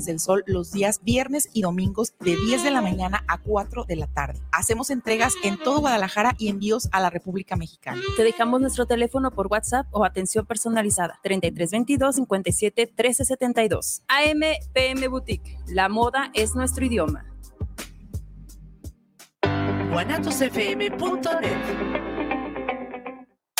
Brindis del Sol los días viernes y domingos de 10 de la mañana a 4 de la tarde. Hacemos entregas en todo Guadalajara y envíos a la República Mexicana. Te dejamos nuestro teléfono por WhatsApp o atención personalizada 3322 57 1372. AMPM Boutique. La moda es nuestro idioma.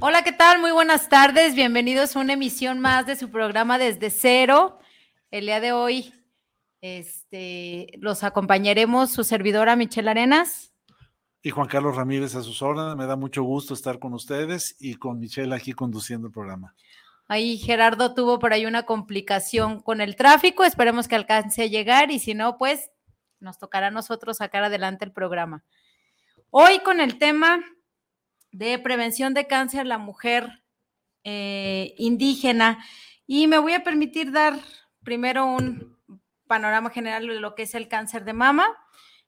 Hola, ¿qué tal? Muy buenas tardes. Bienvenidos a una emisión más de su programa Desde Cero. El día de hoy este, los acompañaremos su servidora Michelle Arenas. Y Juan Carlos Ramírez a sus órdenes. Me da mucho gusto estar con ustedes y con Michelle aquí conduciendo el programa. Ahí Gerardo tuvo por ahí una complicación con el tráfico. Esperemos que alcance a llegar y si no, pues nos tocará a nosotros sacar adelante el programa. Hoy con el tema de prevención de cáncer la mujer eh, indígena. Y me voy a permitir dar primero un panorama general de lo que es el cáncer de mama.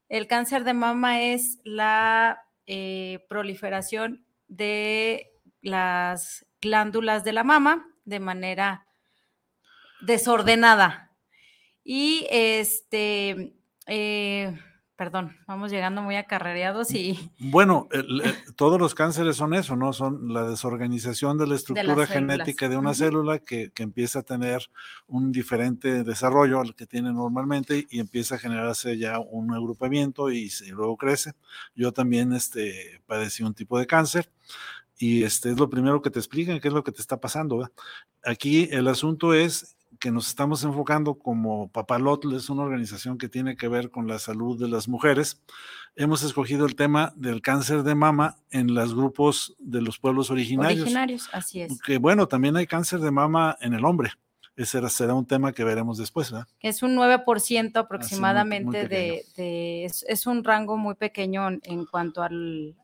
El cáncer de mama es la eh, proliferación de las glándulas de la mama de manera desordenada. Y este, eh, perdón, vamos llegando muy acarreados y... Bueno, todos los cánceres son eso, ¿no? Son la desorganización de la estructura genética de una célula que, empieza a tener un diferente desarrollo al que tiene normalmente y empieza a generarse ya un agrupamiento y, luego crece. Yo también este, padecí un tipo de cáncer y este es lo primero que te explican, qué es lo que te está pasando. Aquí el asunto es que nos estamos enfocando como Papalotl, es una organización que tiene que ver con la salud de las mujeres. Hemos escogido el tema del cáncer de mama en los grupos de los pueblos originarios. Originarios, así es. Que bueno, también hay cáncer de mama en el hombre. Ese será un tema que veremos después, ¿verdad? Es un 9% aproximadamente de, es, un rango muy pequeño en cuanto al,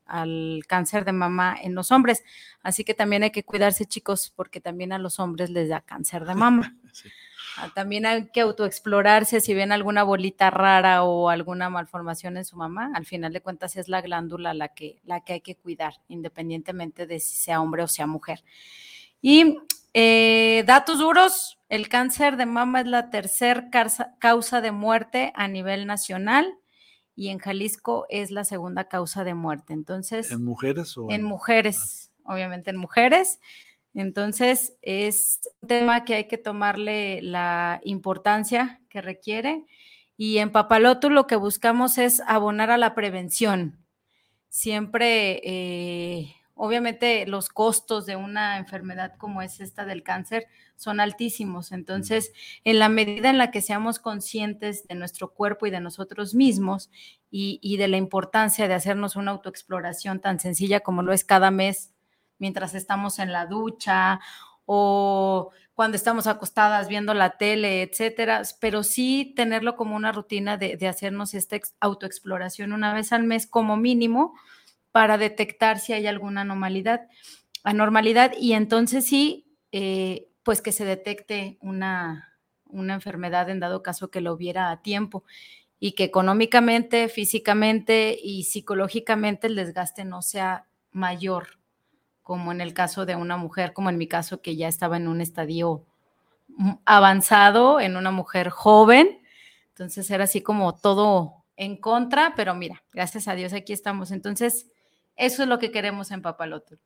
cáncer de mama en los hombres. Así que también hay que cuidarse, chicos, porque también a los hombres les da cáncer de mama. Ah, también hay que autoexplorarse si ven alguna bolita rara o alguna malformación en su mamá. Al final de cuentas es la glándula la que, la que hay que cuidar, independientemente de si sea hombre o sea mujer. Y eh, datos duros, el cáncer de mama es la tercera causa de muerte a nivel nacional y en Jalisco es la segunda causa de muerte. Entonces, ¿en mujeres o en, mujeres? Obviamente en mujeres. Entonces, es un tema que hay que tomarle la importancia que requiere. Y en Papaloto lo que buscamos es abonar a la prevención. Siempre eh, obviamente los costos de una enfermedad como es esta del cáncer son altísimos. Entonces, en la medida en la que seamos conscientes de nuestro cuerpo y de nosotros mismos y, de la importancia de hacernos una autoexploración tan sencilla como lo es cada mes mientras estamos en la ducha o cuando estamos acostadas viendo la tele, etcétera, pero sí tenerlo como una rutina de, hacernos esta autoexploración una vez al mes como mínimo, para detectar si hay alguna anormalidad, anormalidad y entonces sí, eh, pues que se detecte una, una enfermedad en dado caso que lo hubiera a tiempo y que económicamente, físicamente y psicológicamente el desgaste no sea mayor, como en el caso de una mujer, como en mi caso que ya estaba en un estadio avanzado, en una mujer joven. Entonces era así como todo en contra, pero mira, gracias a Dios aquí estamos. Entonces, eso es lo que queremos en Papaloto.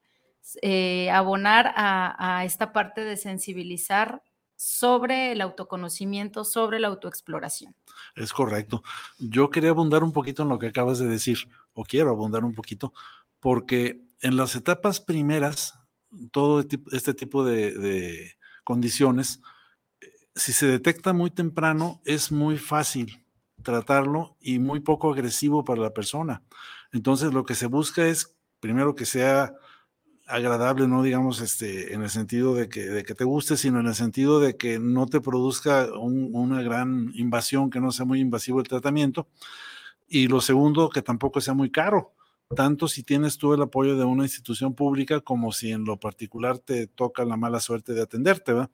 Eh, abonar a, esta parte de sensibilizar sobre el autoconocimiento, sobre la autoexploración. Es correcto. Yo quería abundar un poquito en lo que acabas de decir, o quiero abundar un poquito, porque en las etapas primeras, todo este tipo de condiciones, si se detecta muy temprano, es muy fácil tratarlo y muy poco agresivo para la persona. Entonces, lo que se busca es, primero, que sea agradable, no digamos este, en el sentido de que, de que te guste, sino en el sentido de que no te produzca una gran invasión, que no sea muy invasivo el tratamiento. Y lo segundo, que tampoco sea muy caro, tanto si tienes tú el apoyo de una institución pública como si en lo particular te toca la mala suerte de atenderte, ¿verdad?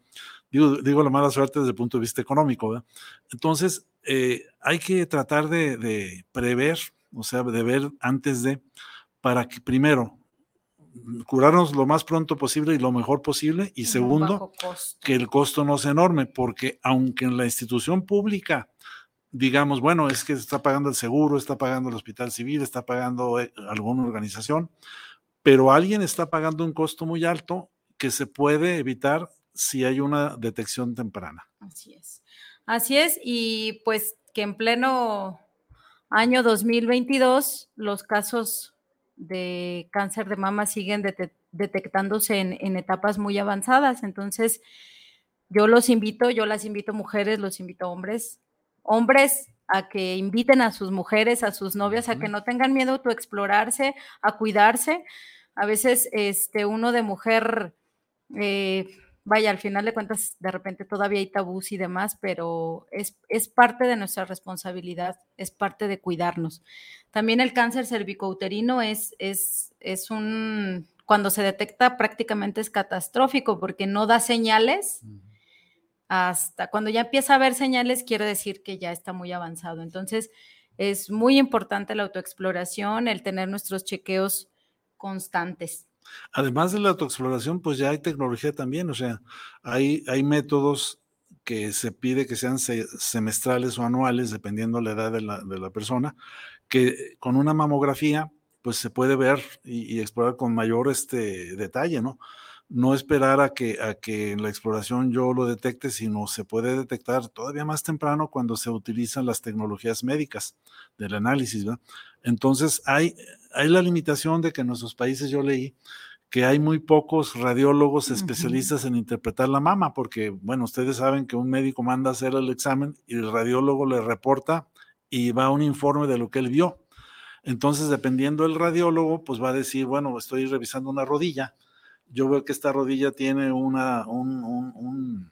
Digo, digo la mala suerte desde el punto de vista económico. Entonces, eh, hay que tratar de prever, o sea, de ver antes de, para que primero curarnos lo más pronto posible y lo mejor posible. Y segundo, que el costo no sea enorme, porque aunque en la institución pública digamos, bueno, es que está pagando el seguro, está pagando el hospital civil, está pagando eh, alguna organización, pero alguien está pagando un costo muy alto que se puede evitar si hay una detección temprana. Así es. Así es, y pues que en pleno año 2022 los casos de cáncer de mama siguen detectándose en, etapas muy avanzadas. Entonces, yo los invito, yo las invito mujeres, los invito hombres, hombres a que inviten a sus mujeres, a sus novias, a que no tengan miedo a autoexplorarse, a cuidarse. A veces, este, uno de mujer, eh, vaya, al final de cuentas, de repente todavía hay tabús y demás, pero es, es, parte de nuestra responsabilidad, es parte de cuidarnos. También el cáncer cervicouterino es, es, es un, cuando se detecta prácticamente es catastrófico porque no da señales. Hasta cuando ya empieza a haber señales, quiere decir que ya está muy avanzado. Entonces, es muy importante la autoexploración, el tener nuestros chequeos constantes. Además de la autoexploración, pues ya hay tecnología también, o sea, hay, métodos que se pide que sean semestrales o anuales, dependiendo la edad de la, persona, que con una mamografía, pues se puede ver y, explorar con mayor este, detalle, ¿no? No esperar a que, a que en la exploración yo lo detecte, sino se puede detectar todavía más temprano cuando se utilizan las tecnologías médicas del análisis. Entonces, hay, hay la limitación de que en nuestros países yo leí que hay muy pocos radiólogos especialistas en interpretar la mama, porque, bueno, ustedes saben que un médico manda a hacer el examen y el radiólogo le reporta y va un informe de lo que él vio. Entonces, dependiendo del radiólogo, pues va a decir, bueno, estoy revisando una rodilla, yo veo que esta rodilla tiene una, un, un un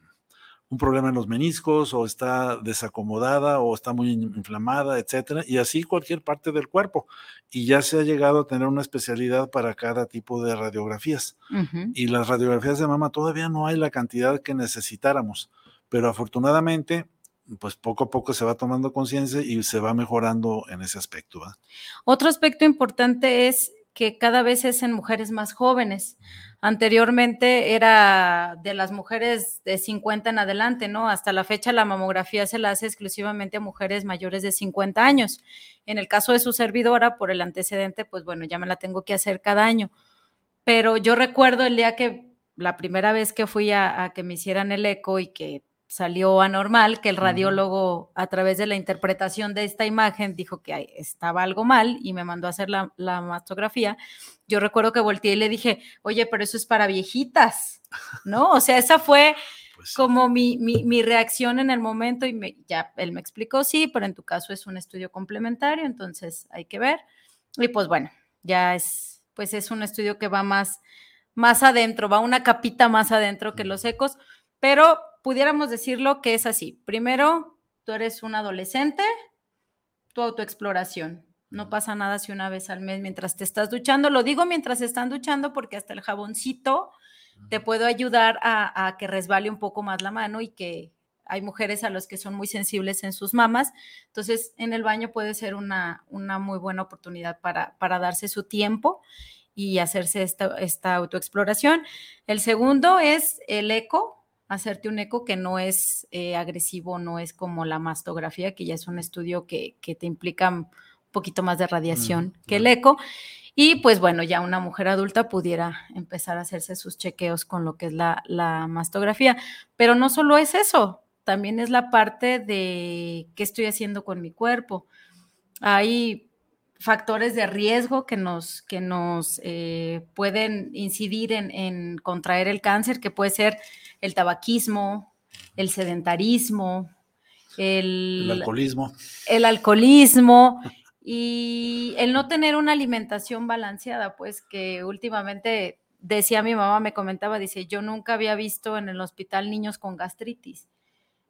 problema en los meniscos o está desacomodada o está muy inflamada, etcétera, y así cualquier parte del cuerpo. Y ya se ha llegado a tener una especialidad para cada tipo de radiografías. Y las radiografías de mama todavía no hay la cantidad que necesitáramos, pero afortunadamente pues poco a poco se va tomando conciencia y se va mejorando en ese aspecto. Otro aspecto importante es que cada vez es en mujeres más jóvenes. Anteriormente era de las mujeres de 50 en adelante, ¿no? Hasta la fecha la mamografía se la hace exclusivamente a mujeres mayores de 50 años. En el caso de su servidora, por el antecedente, pues bueno, ya me la tengo que hacer cada año. Pero yo recuerdo el día que la primera vez que fui a, a que me hicieran el eco y que salió anormal, que el radiólogo a través de la interpretación de esta imagen dijo que estaba algo mal y me mandó a hacer la, mastografía. Yo recuerdo que volteé y le dije, oye, pero eso es para viejitas, ¿no? O sea, esa fue pues como mi, mi, reacción en el momento y me, ya él me explicó, sí, pero en tu caso es un estudio complementario, entonces hay que ver. Y pues bueno, ya es, pues es un estudio que va más, más adentro, va una capita más adentro que los ecos, pero pudiéramos decirlo que es así. Primero, tú eres un adolescente, tu autoexploración. No pasa nada si una vez al mes mientras te estás duchando, lo digo mientras están duchando porque hasta el jaboncito te puede ayudar a, que resbale un poco más la mano y que hay mujeres a las que son muy sensibles en sus mamas. Entonces, en el baño puede ser una, una muy buena oportunidad para, para darse su tiempo y hacerse esta, esta autoexploración. El segundo es el eco, hacerte un eco que no es eh, agresivo, no es como la mastografía, que ya es un estudio que, te implica un poquito más de radiación que el eco. Y pues bueno, ya una mujer adulta pudiera empezar a hacerse sus chequeos con lo que es la, la mastografía. Pero no solo es eso, también es la parte de qué estoy haciendo con mi cuerpo. Hay factores de riesgo que nos, que nos eh, pueden incidir en, en, contraer el cáncer, que puede ser el tabaquismo, el sedentarismo, el, alcoholismo. El alcoholismo. Y el no tener una alimentación balanceada, pues que últimamente decía mi mamá, me comentaba, dice, yo nunca había visto en el hospital niños con gastritis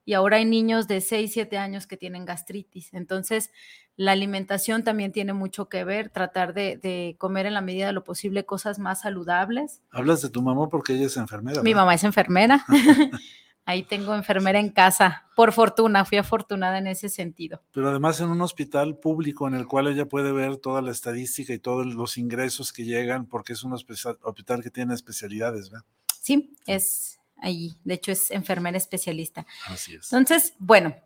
y ahora hay niños de 6, 7 años que tienen gastritis. Entonces, la alimentación también tiene mucho que ver, tratar de, comer en la medida de lo posible cosas más saludables. Hablas de tu mamá porque ella es enfermera. Mi mamá es enfermera. Ahí tengo enfermera en casa. Por fortuna, fui afortunada en ese sentido. Pero además en un hospital público en el cual ella puede ver toda la estadística y todos los ingresos que llegan, porque es un hospital que tiene especialidades, ¿verdad? Sí, es allí. De hecho, es enfermera especialista. Así es. Entonces, bueno,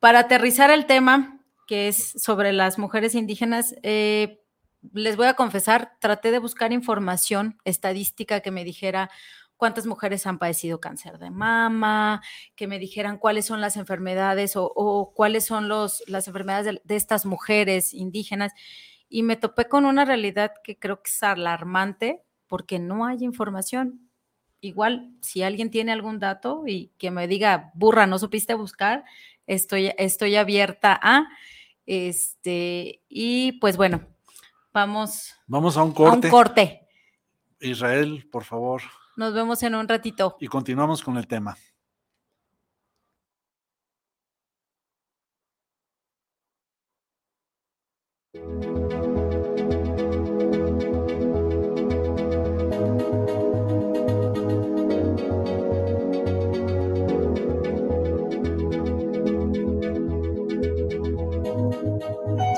para aterrizar el tema, que es sobre las mujeres indígenas, eh, les voy a confesar, traté de buscar información estadística que me dijera cuántas mujeres han padecido cáncer de mama, que me dijeran cuáles son las enfermedades o, cuáles son los, las enfermedades de, estas mujeres indígenas. Y me topé con una realidad que creo que es alarmante porque no hay información igual, si alguien tiene algún dato y que me diga, burra, no supiste buscar, estoy, estoy abierta a, este, y pues bueno, vamos. Vamos a un corte. A un corte. Israel, por favor. Nos vemos en un ratito. Y continuamos con el tema.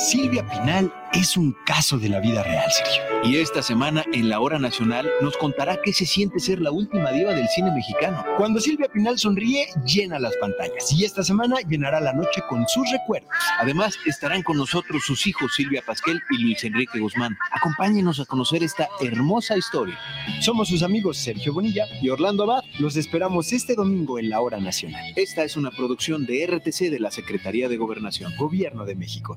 Silvia Pinal es un caso de la vida real, Sergio. Y esta semana en la Hora Nacional nos contará qué se siente ser la última diva del cine mexicano. Cuando Silvia Pinal sonríe, llena las pantallas. Y esta semana llenará la noche con sus recuerdos. Además, estarán con nosotros sus hijos Silvia Pasquel y Luis Enrique Guzmán. Acompáñenos a conocer esta hermosa historia. Somos sus amigos Sergio Bonilla y Orlando Abad. Los esperamos este domingo en la Hora Nacional. Esta es una producción de RTC de la Secretaría de Gobernación, Gobierno de México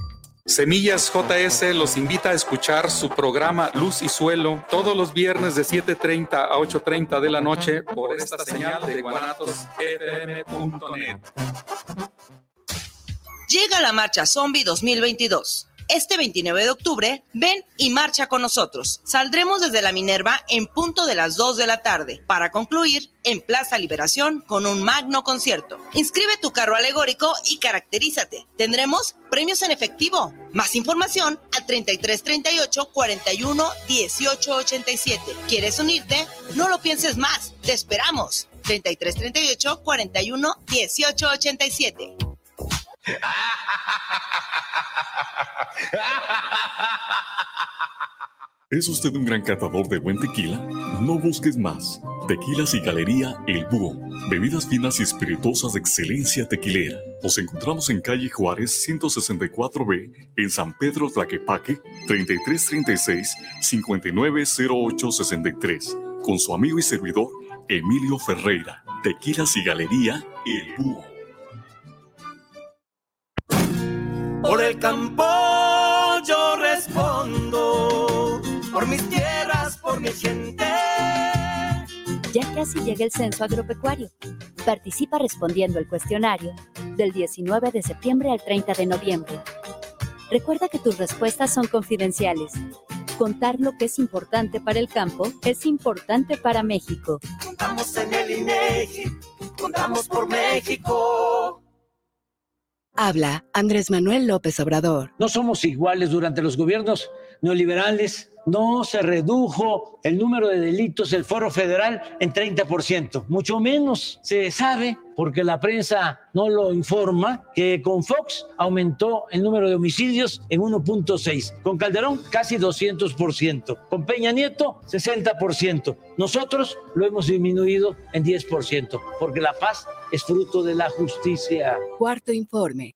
Semillas JS los invita a escuchar su programa Luz y Suelo todos los viernes de 7.30 a 8.30 de la noche por esta señal de guanatosfm.net. Llega la marcha Zombie 2022 este 29 de octubre, ven y marcha con nosotros. Saldremos desde la Minerva en punto de las 2 de la tarde para concluir en Plaza Liberación con un magno concierto. Inscribe tu carro alegórico y caracterízate. Tendremos premios en efectivo. Más información al 3338 41 18 87. ¿Quieres unirte? No lo pienses más. Te esperamos. 3338 41 18 87. ¿Es usted un gran catador de buen tequila? No busques más. Tequilas y Galería El Búho. Bebidas finas y espirituosas de excelencia tequilera. Nos encontramos en calle Juárez 164B, en San Pedro Tlaquepaque, 3336-590863. Con su amigo y servidor, Emilio Ferreira. Tequilas y Galería El Búho. Por el campo yo respondo, por mis tierras, por mi gente. Ya casi llega el censo agropecuario. Participa respondiendo el cuestionario del 19 de septiembre al 30 de noviembre. Recuerda que tus respuestas son confidenciales. Contar lo que es importante para el campo es importante para México. Contamos en el INEGI, contamos por México. Habla Andrés Manuel López Obrador. No somos iguales durante los gobiernos neoliberales. No se redujo el número de delitos del foro federal en 30%. Mucho menos se sabe porque la prensa no lo informa, que con Fox aumentó el número de homicidios en 1.6, con Calderón casi 200%, con Peña Nieto 60%. Nosotros lo hemos disminuido en 10%, porque la paz es fruto de la justicia. Cuarto informe.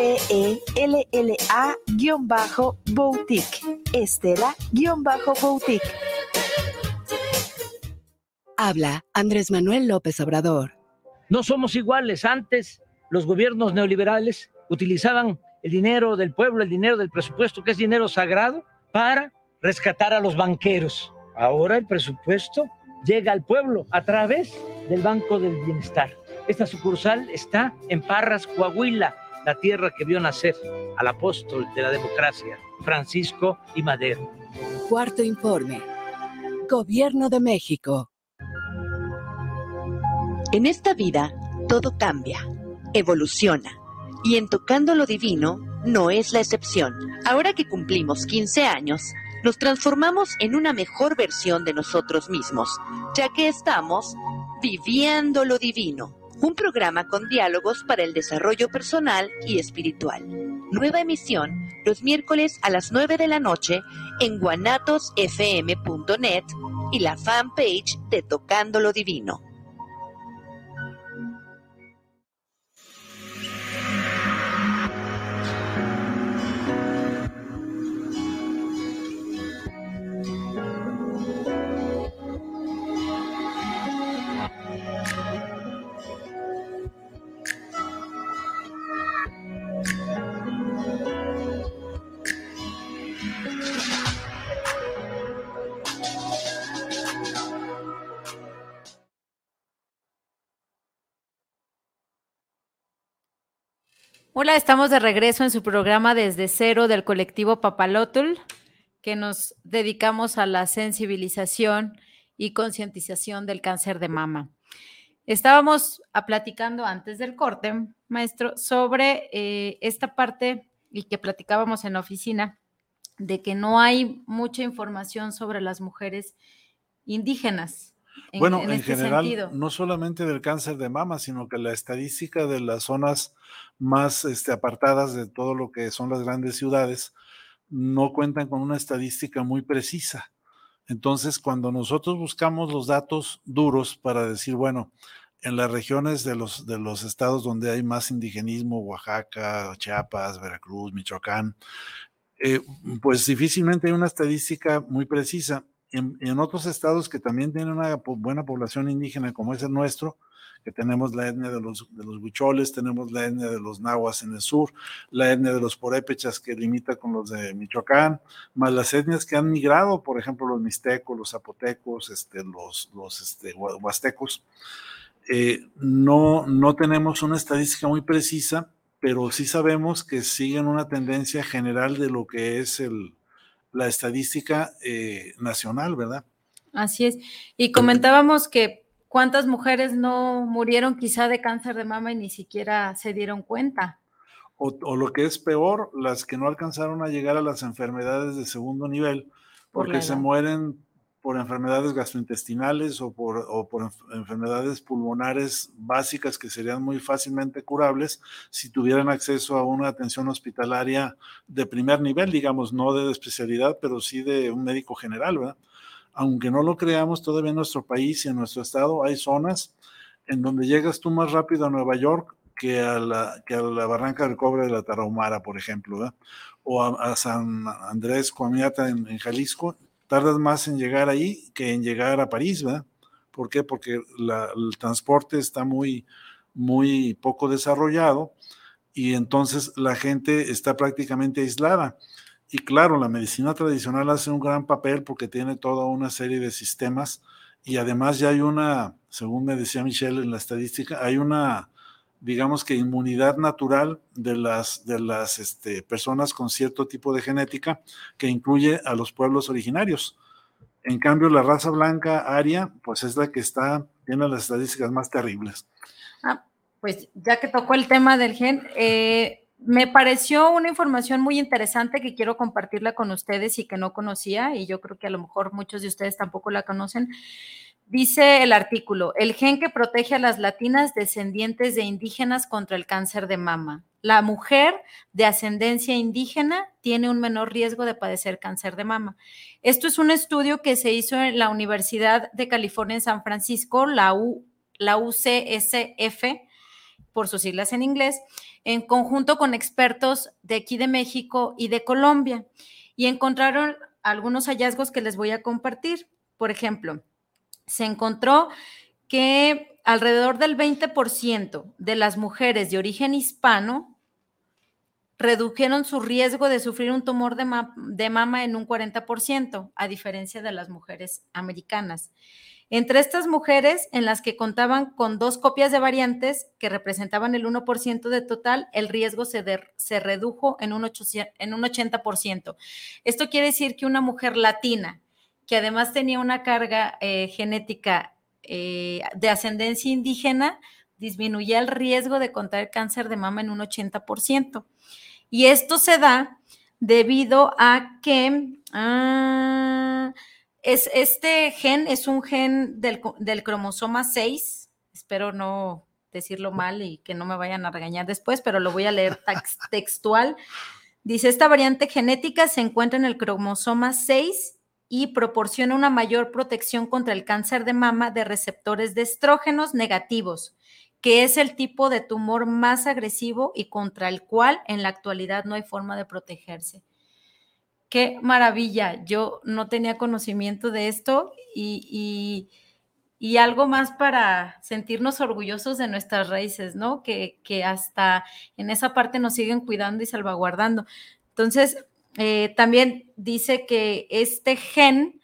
e-L-L-A-Boutique. Estela-Boutique. Habla Andrés Manuel López Obrador. No somos iguales. Antes los gobiernos neoliberales utilizaban el dinero del pueblo, el dinero del presupuesto, que es dinero sagrado, para rescatar a los banqueros. Ahora el presupuesto llega al pueblo a través del Banco del Bienestar. Esta sucursal está en Parras, Coahuila la tierra que vio nacer al apóstol de la democracia, Francisco y Madero. Cuarto informe. Gobierno de México. En esta vida, todo cambia, evoluciona, y en Tocando lo Divino no es la excepción. Ahora que cumplimos 15 años, nos transformamos en una mejor versión de nosotros mismos, ya que estamos viviendo lo divino un programa con diálogos para el desarrollo personal y espiritual. Nueva emisión los miércoles a las 9 de la noche en guanatosfm.net y la fanpage de Tocando lo Divino. Hola, estamos de regreso en su programa Desde Cero del colectivo Papalotul, que nos dedicamos a la sensibilización y concientización del cáncer de mama. Estábamos platicando antes del corte, maestro, sobre eh, esta parte y que platicábamos en la oficina, de que no hay mucha información sobre las mujeres indígenas bueno, en, este general, no solamente del cáncer de mama, sino que la estadística de las zonas más este, apartadas de todo lo que son las grandes ciudades no cuentan con una estadística muy precisa. Entonces, cuando nosotros buscamos los datos duros para decir, bueno, en las regiones de los, de los estados donde hay más indigenismo, Oaxaca, Chiapas, Veracruz, Michoacán, eh, pues difícilmente hay una estadística muy precisa en, otros estados que también tienen una buena población indígena, como es el nuestro, que tenemos la etnia de los, de los tenemos la etnia de los nahuas en el sur, la etnia de los porépechas que limita con los de Michoacán, más las etnias que han migrado, por ejemplo, los mixtecos, los zapotecos, este, los, los este, huastecos. Eh, no, no tenemos una estadística muy precisa, pero sí sabemos que siguen una tendencia general de lo que es el, la estadística eh, nacional, ¿verdad? Así es. Y comentábamos que cuántas mujeres no murieron quizá de cáncer de mama y ni siquiera se dieron cuenta. O, lo que es peor, las que no alcanzaron a llegar a las enfermedades de segundo nivel, porque se mueren por enfermedades gastrointestinales o por, enfermedades pulmonares básicas que serían muy fácilmente curables si tuvieran acceso a una atención hospitalaria de primer nivel, digamos, no de especialidad, pero sí de un médico general, ¿verdad? Aunque no lo creamos, todavía en nuestro país y en nuestro estado hay zonas en donde llegas tú más rápido a Nueva York que a la, Barranca del Cobre de la Tarahumara, por ejemplo, ¿verdad? o a, San Andrés Coamiata en Jalisco, tardas más en llegar ahí que en llegar a París, ¿verdad? ¿Por qué? Porque el transporte está muy, muy poco desarrollado y entonces la gente está prácticamente aislada. Y claro, la medicina tradicional hace un gran papel porque tiene toda una serie de sistemas y además ya hay una, según me decía Michelle en la estadística, hay una, digamos que inmunidad natural de las, de las este, personas con cierto tipo de genética que incluye a los pueblos originarios. En cambio, la raza blanca aria, pues es la que está, tiene las estadísticas más terribles. Ah, pues ya que tocó el tema del gen, eh, me pareció una información muy interesante que quiero compartirla con ustedes y que no conocía, y yo creo que a lo mejor muchos de ustedes tampoco la conocen. Dice el artículo, el gen que protege a las latinas descendientes de indígenas contra el cáncer de mama. La mujer de ascendencia indígena tiene un menor riesgo de padecer cáncer de mama. Esto es un estudio que se hizo en la Universidad de California en San Francisco, la, UCSF, por sus siglas en inglés, en conjunto con expertos de aquí de México y de Colombia. Y encontraron algunos hallazgos que les voy a compartir. Por ejemplo, se encontró que alrededor del 20% de las mujeres de origen hispano redujeron su riesgo de sufrir un tumor de, de, mama en un 40%, a diferencia de las mujeres americanas. Entre estas mujeres, en las que contaban con dos copias de variantes que representaban el 1% de total, el riesgo se, redujo en un, en un 80%. Esto quiere decir que una mujer latina, que además tenía una carga eh, genética eh, de ascendencia indígena, disminuía el riesgo de contraer cáncer de mama en un 80%. Y esto se da debido a que... Ah, es, este gen es un gen del, cromosoma 6, espero no decirlo mal y que no me vayan a regañar después, pero lo voy a leer textual. Dice, esta variante genética se encuentra en el cromosoma 6 y proporciona una mayor protección contra el cáncer de mama de receptores de estrógenos negativos, que es el tipo de tumor más agresivo y contra el cual en la actualidad no hay forma de protegerse qué maravilla. Yo no tenía conocimiento de esto y, algo más para sentirnos orgullosos de nuestras raíces, ¿no? Que, hasta en esa parte nos siguen cuidando y salvaguardando. Entonces, eh, también dice que este gen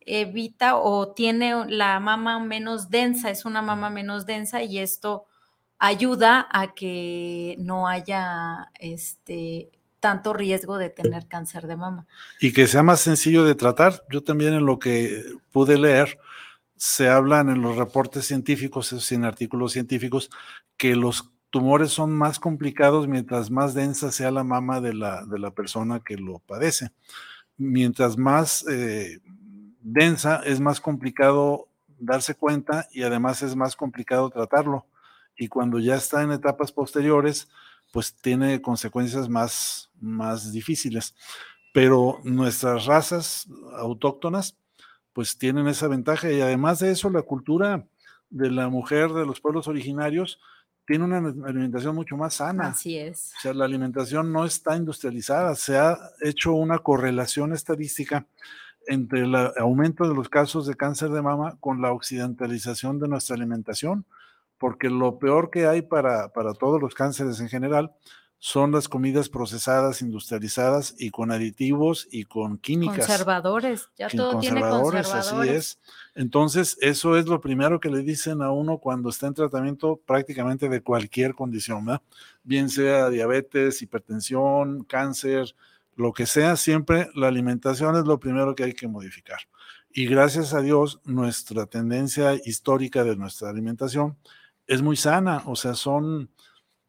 evita o tiene la mama menos densa, es una mama menos densa y esto ayuda a que no haya este tanto riesgo de tener cáncer de mama. Y que sea más sencillo de tratar. Yo también en lo que pude leer, se hablan en los reportes científicos, en artículos científicos, que los tumores son más complicados mientras más densa sea la mama de la, de la persona que lo padece. Mientras más eh, densa es más complicado darse cuenta y además es más complicado tratarlo. Y cuando ya está en etapas posteriores, pues tiene consecuencias más, más difíciles. Pero nuestras razas autóctonas, pues tienen esa ventaja y además de eso, la cultura de la mujer de los pueblos originarios tiene una alimentación mucho más sana. Así es. O sea, la alimentación no está industrializada. Se ha hecho una correlación estadística entre el aumento de los casos de cáncer de mama con la occidentalización de nuestra alimentación porque lo peor que hay para, para todos los cánceres en general son las comidas procesadas, industrializadas y con aditivos y con químicas. Conservadores, ya todo tiene conservadores. Así es. Entonces, eso es lo primero que le dicen a uno cuando está en tratamiento prácticamente de cualquier condición, ¿verdad? Bien sea diabetes, hipertensión, cáncer, lo que sea, siempre la alimentación es lo primero que hay que modificar. Y gracias a Dios, nuestra tendencia histórica de nuestra alimentación es muy sana, o sea, son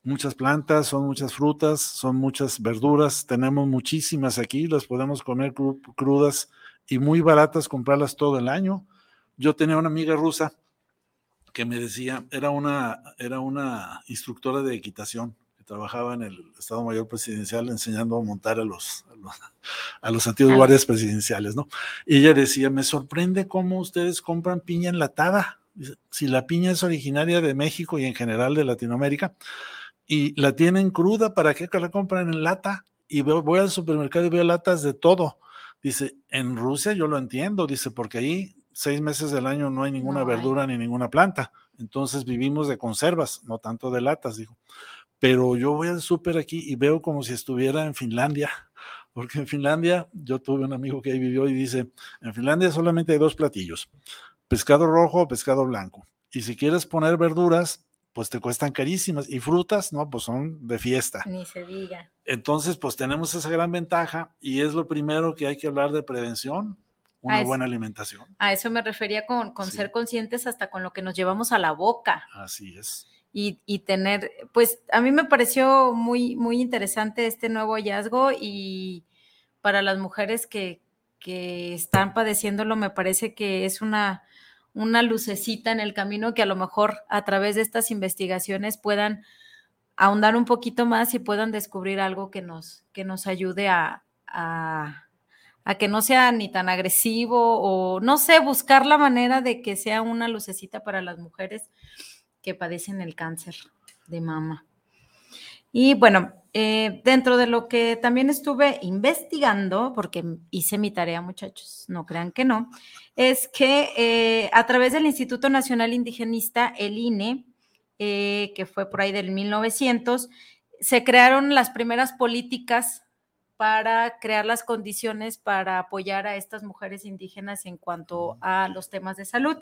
muchas plantas, son muchas frutas, son muchas verduras, tenemos muchísimas aquí, las podemos comer crudas y muy baratas comprarlas todo el año. Yo tenía una amiga rusa que me decía, era una, era una instructora de equitación que trabajaba en el Estado Mayor Presidencial enseñando a montar a los, a los, antiguos guardias presidenciales, ¿no? Y ella decía, me sorprende cómo ustedes compran piña enlatada si la piña es originaria de México y en general de Latinoamérica, y la tienen cruda, ¿para qué la compran en lata? Y voy al supermercado y veo latas de todo. Dice, en Rusia yo lo entiendo, dice, porque ahí seis meses del año no hay ninguna verdura ni ninguna planta. Entonces vivimos de conservas, no tanto de latas, dijo. Pero yo voy al súper aquí y veo como si estuviera en Finlandia, porque en Finlandia, yo tuve un amigo que ahí vivió y dice, en Finlandia solamente hay dos platillos, pescado rojo o pescado blanco. Y si quieres poner verduras, pues te cuestan carísimas. Y frutas, no, pues son de fiesta. Ni se diga. Entonces, pues tenemos esa gran ventaja y es lo primero que hay que hablar de prevención, una buena alimentación. A eso me refería con, ser conscientes hasta con lo que nos llevamos a la boca. Así es. Y, y, tener, pues a mí me pareció muy, muy interesante este nuevo hallazgo y para las mujeres que, que están padeciéndolo, me parece que es una, una lucecita en el camino que a lo mejor a través de estas investigaciones puedan ahondar un poquito más y puedan descubrir algo que nos, que nos ayude a, a, que no sea ni tan agresivo o no sé, buscar la manera de que sea una lucecita para las mujeres que padecen el cáncer de mama. Y bueno, eh, dentro de lo que también estuve investigando, porque hice mi tarea, muchachos, no crean que no, es que eh, a través del Instituto Nacional Indigenista, el INE, eh, que fue por ahí del 1900, se crearon las primeras políticas para crear las condiciones para apoyar a estas mujeres indígenas en cuanto a los temas de salud.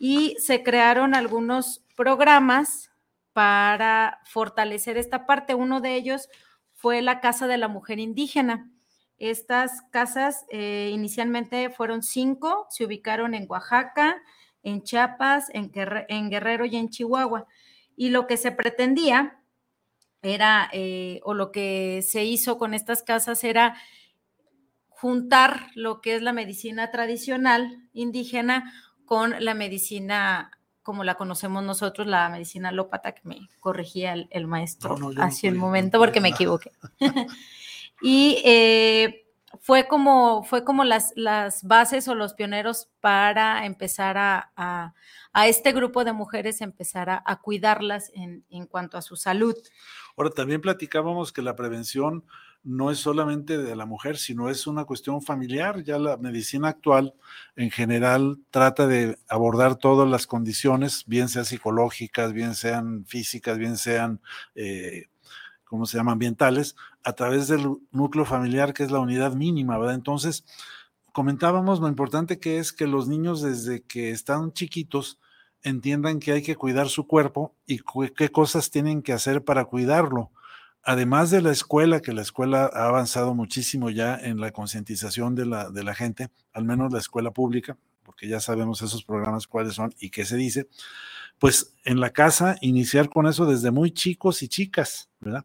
Y se crearon algunos programas para fortalecer esta parte. Uno de ellos fue la Casa de la Mujer Indígena. Estas casas eh, inicialmente fueron cinco, se ubicaron en Oaxaca, en Chiapas, en, Guerrero y en Chihuahua. Y lo que se pretendía era, eh, o lo que se hizo con estas casas era juntar lo que es la medicina tradicional indígena con la medicina como la conocemos nosotros, la medicina alópata, que me corregía el, maestro hace un momento porque me equivoqué. y eh, fue como, fue como las, las bases o los pioneros para empezar a, a, este grupo de mujeres, empezar a, cuidarlas en, en cuanto a su salud. Ahora, también platicábamos que la prevención no es solamente de la mujer, sino es una cuestión familiar. Ya la medicina actual en general trata de abordar todas las condiciones, bien sean psicológicas, bien sean físicas, bien sean, eh, ¿cómo se llama?, ambientales, a través del núcleo familiar, que es la unidad mínima, ¿verdad? Entonces, comentábamos lo importante que es que los niños desde que están chiquitos entiendan que hay que cuidar su cuerpo y qué cosas tienen que hacer para cuidarlo además de la escuela, que la escuela ha avanzado muchísimo ya en la concientización de la, de la gente, al menos la escuela pública, porque ya sabemos esos programas cuáles son y qué se dice, pues en la casa iniciar con eso desde muy chicos y chicas, ¿verdad?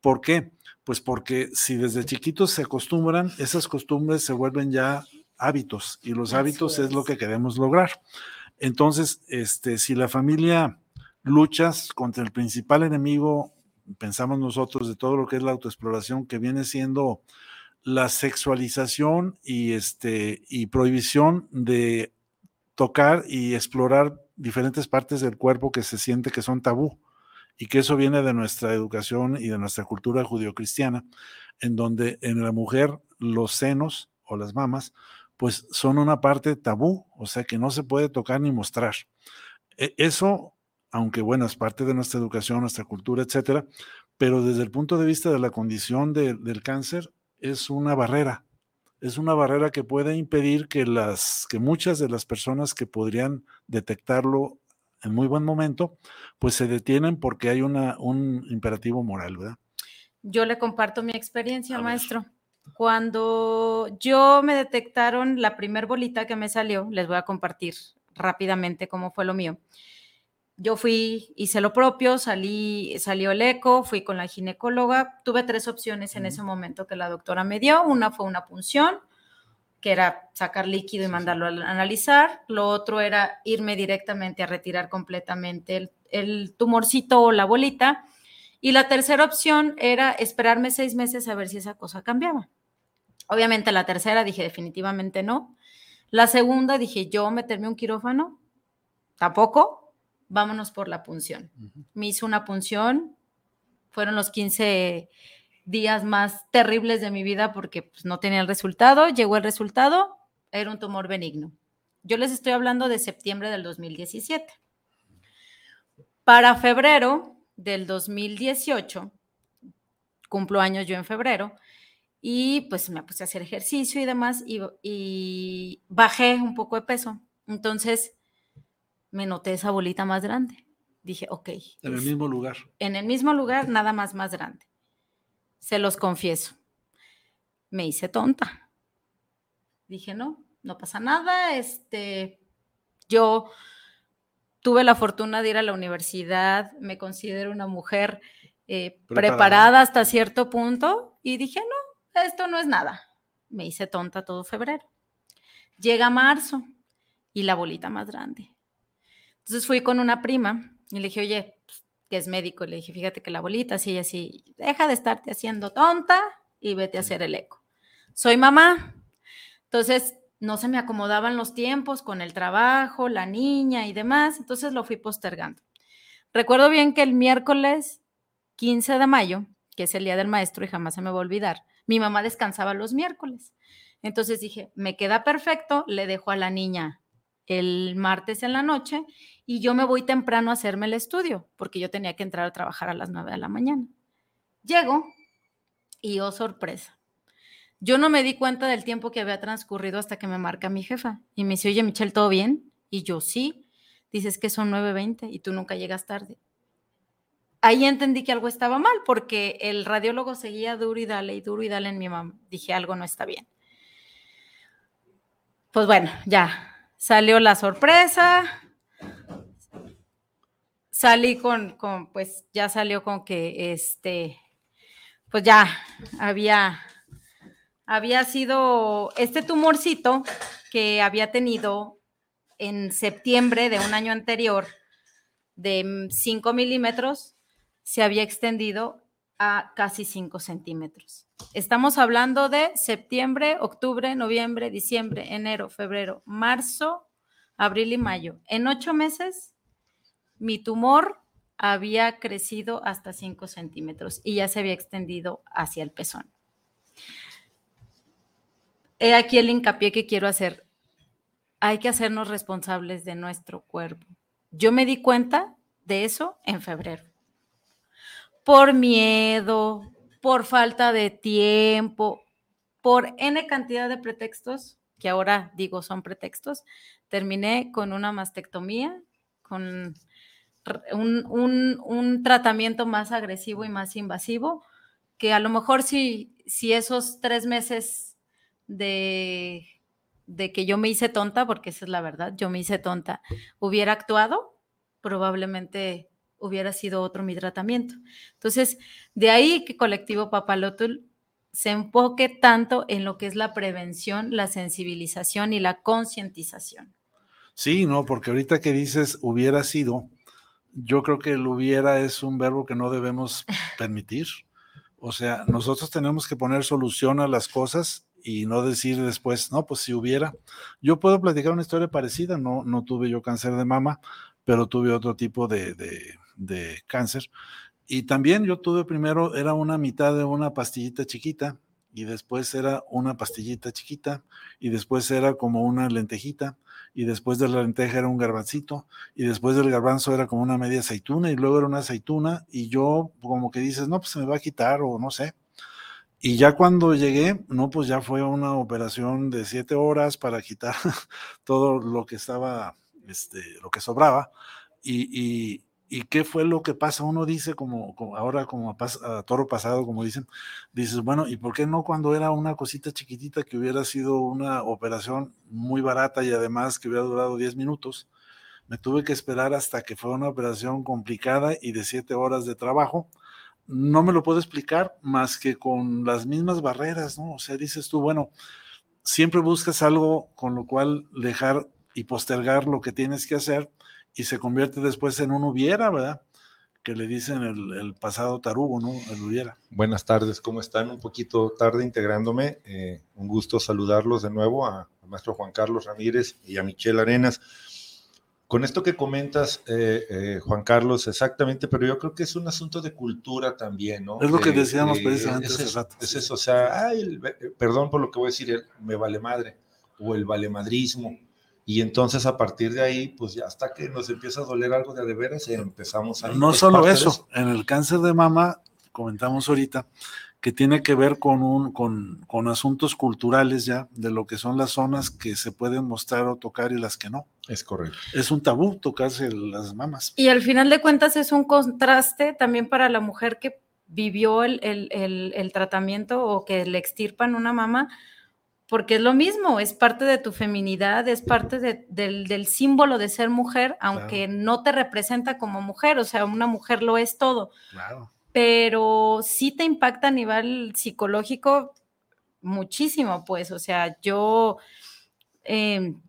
¿Por qué? Pues porque si desde chiquitos se acostumbran, esas costumbres se vuelven ya hábitos y los hábitos es. lo que queremos lograr. Entonces, este, si la familia luchas contra el principal enemigo pensamos nosotros de todo lo que es la autoexploración, que viene siendo la sexualización y, este, y prohibición de tocar y explorar diferentes partes del cuerpo que se siente que son tabú y que eso viene de nuestra educación y de nuestra cultura judio-cristiana, en donde en la mujer los senos o las mamas pues son una parte tabú, o sea que no se puede tocar ni mostrar. E, eso aunque bueno, es parte de nuestra educación, nuestra cultura, etcétera, pero desde el punto de vista de la condición del cáncer, es una barrera. Es una barrera que puede impedir que, las, que muchas de las personas que podrían detectarlo en muy buen momento, pues se detienen porque hay una, un imperativo moral, ¿verdad? Yo le comparto mi experiencia, maestro. Cuando yo me detectaron la primer bolita que me salió, les voy a compartir rápidamente cómo fue lo mío yo fui, hice lo propio, salí, salió el eco, fui con la ginecóloga. Tuve tres opciones en ese momento que la doctora me dio. Una fue una punción, que era sacar líquido y mandarlo a analizar. Lo otro era irme directamente a retirar completamente el, el tumorcito o la bolita. Y la tercera opción era esperarme seis meses a ver si esa cosa cambiaba. Obviamente la tercera dije definitivamente no. La segunda dije yo meterme un quirófano, tampoco vámonos por la punción. Me hizo una punción, fueron los 15 días más terribles de mi vida porque pues, no tenía el resultado, llegó el resultado, era un tumor benigno. Yo les estoy hablando de septiembre del 2017. Para febrero del 2018, cumplo años yo en febrero, y pues me puse a hacer ejercicio y demás, y, y bajé un poco de peso Entonces, me noté esa bolita más grande. Dije, ok. En el mismo lugar. En el mismo lugar, nada más más grande. Se los confieso. Me hice tonta. Dije, no, no pasa nada. Este, yo tuve la fortuna de ir a la universidad, me considero una mujer eh, preparada. hasta cierto punto y dije, no, esto no es nada. Me hice tonta todo febrero. Llega marzo y la bolita más grande. Entonces fui con una prima y le dije, oye, pues, que es médico, le dije, fíjate que la bolita así y así, deja de estarte haciendo tonta y vete a hacer el eco. Soy mamá. Entonces no se me acomodaban los tiempos con el trabajo, la niña y demás, entonces lo fui postergando. Recuerdo bien que el miércoles 15 de mayo, que es el día del maestro y jamás se me va a olvidar, mi mamá descansaba los miércoles. Entonces dije, me queda perfecto, le dejo a la niña el martes en la noche y yo me voy temprano a hacerme el estudio, porque yo tenía que entrar a trabajar a las 9 de la mañana. Llego y oh sorpresa, yo no me di cuenta del tiempo que había transcurrido hasta que me marca mi jefa y me dice, oye, Michelle, ¿todo bien? Y yo, sí. Dices que son 9.20 y tú nunca llegas tarde. Ahí entendí que algo estaba mal porque el radiólogo seguía duro y dale y duro y dale en mi mamá. Dije, algo no está bien. Pues bueno, ya salió la sorpresa. Salí con, con pues ya salió con que este, pues ya había había sido este tumorcito que había tenido en septiembre de un año anterior de 5 milímetros, se había extendido a casi 5 centímetros. Estamos hablando de septiembre, octubre, noviembre, diciembre, enero, febrero, marzo, abril y mayo. En ocho meses, mi tumor había crecido hasta 5 centímetros y ya se había extendido hacia el pezón he aquí el hincapié que quiero hacer. Hay que hacernos responsables de nuestro cuerpo. Yo me di cuenta de eso en febrero. Por miedo, por falta de tiempo, por N cantidad de pretextos, que ahora digo son pretextos, terminé con una mastectomía, con un, un, tratamiento más agresivo y más invasivo, que a lo mejor si, si esos tres meses de, que yo me hice tonta, porque esa es la verdad, yo me hice tonta, hubiera actuado, probablemente hubiera sido otro mi tratamiento. Entonces, de ahí que Colectivo Papalotul se enfoque tanto en lo que es la prevención, la sensibilización y la concientización. Sí, no, porque ahorita que dices hubiera sido, yo creo que el hubiera es un verbo que no debemos permitir. O sea, nosotros tenemos que poner solución a las cosas y no decir después, no, pues si hubiera. Yo puedo platicar una historia parecida, no, no tuve yo cáncer de mama, pero tuve otro tipo de, de, cáncer. Y también yo tuve primero, era una mitad de una pastillita chiquita, y después era una pastillita chiquita, y después era como una lentejita, y después de la lenteja era un garbancito, y después del garbanzo era como una media aceituna, y luego era una aceituna, y yo como que dices, no, pues se me va a quitar, o no sé. Y ya cuando llegué, no, pues ya fue una operación de siete horas para quitar todo lo que estaba, este, lo que sobraba. Y, y, qué fue lo que pasa? Uno dice, como, ahora como a, toro pasado, como dicen, dices, bueno, ¿y por qué no cuando era una cosita chiquitita que hubiera sido una operación muy barata y además que hubiera durado 10 minutos? Me tuve que esperar hasta que fue una operación complicada y de siete horas de trabajo no me lo puedo explicar más que con las mismas barreras, ¿no? O sea, dices tú, bueno, siempre buscas algo con lo cual dejar y postergar lo que tienes que hacer y se convierte después en un hubiera, ¿verdad? Que le dicen el, pasado tarugo, ¿no? El hubiera. Buenas tardes, ¿cómo están? Un poquito tarde integrándome. Eh, un gusto saludarlos de nuevo a, a maestro Juan Carlos Ramírez y a Michelle Arenas. Con esto que comentas, eh, eh, Juan Carlos, exactamente, pero yo creo que es un asunto de cultura también, ¿no? Es lo que decíamos precisamente hace rato. Es eso, o sea, ay, perdón por lo que voy a decir, el me vale madre, o el vale madrismo. Y entonces a partir de ahí, pues ya hasta que nos empieza a doler algo de de veras, empezamos a... No solo eso, en el cáncer de mama, comentamos ahorita, que tiene que ver con, un, con, con, asuntos culturales ya, de lo que son las zonas que se pueden mostrar o tocar y las que no. Es correcto. Es un tabú tocarse las mamas. Y al final de cuentas es un contraste también para la mujer que vivió el, el, el, tratamiento o que le extirpan una mama, porque es lo mismo, es parte de tu feminidad, es parte de, del, del, símbolo de ser mujer, aunque no te representa como mujer, o sea, una mujer lo es todo. Claro pero sí te impacta a nivel psicológico muchísimo, pues, o sea, yo em,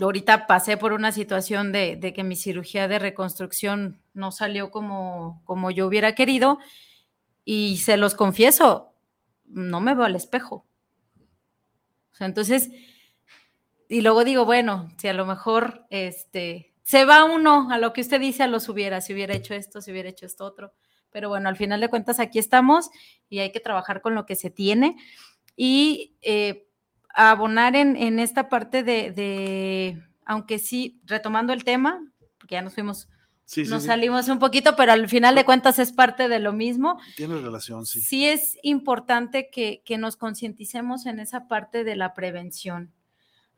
ahorita pasé por una situación de, que mi cirugía de reconstrucción no salió como, como yo hubiera querido y se los confieso, no me veo al espejo. O sea, entonces, y luego digo, bueno, si a lo mejor este, se va uno a lo que usted dice, a los hubiera, si hubiera hecho esto, si hubiera hecho esto otro. Pero bueno, al final de cuentas aquí estamos y hay que trabajar con lo que se tiene. Y eh, abonar en, esta parte de, aunque sí, retomando el tema, porque ya nos fuimos, nos salimos un poquito, pero al final de cuentas es parte de lo mismo. Tiene relación, sí. Sí es importante que, que nos concienticemos en esa parte de la prevención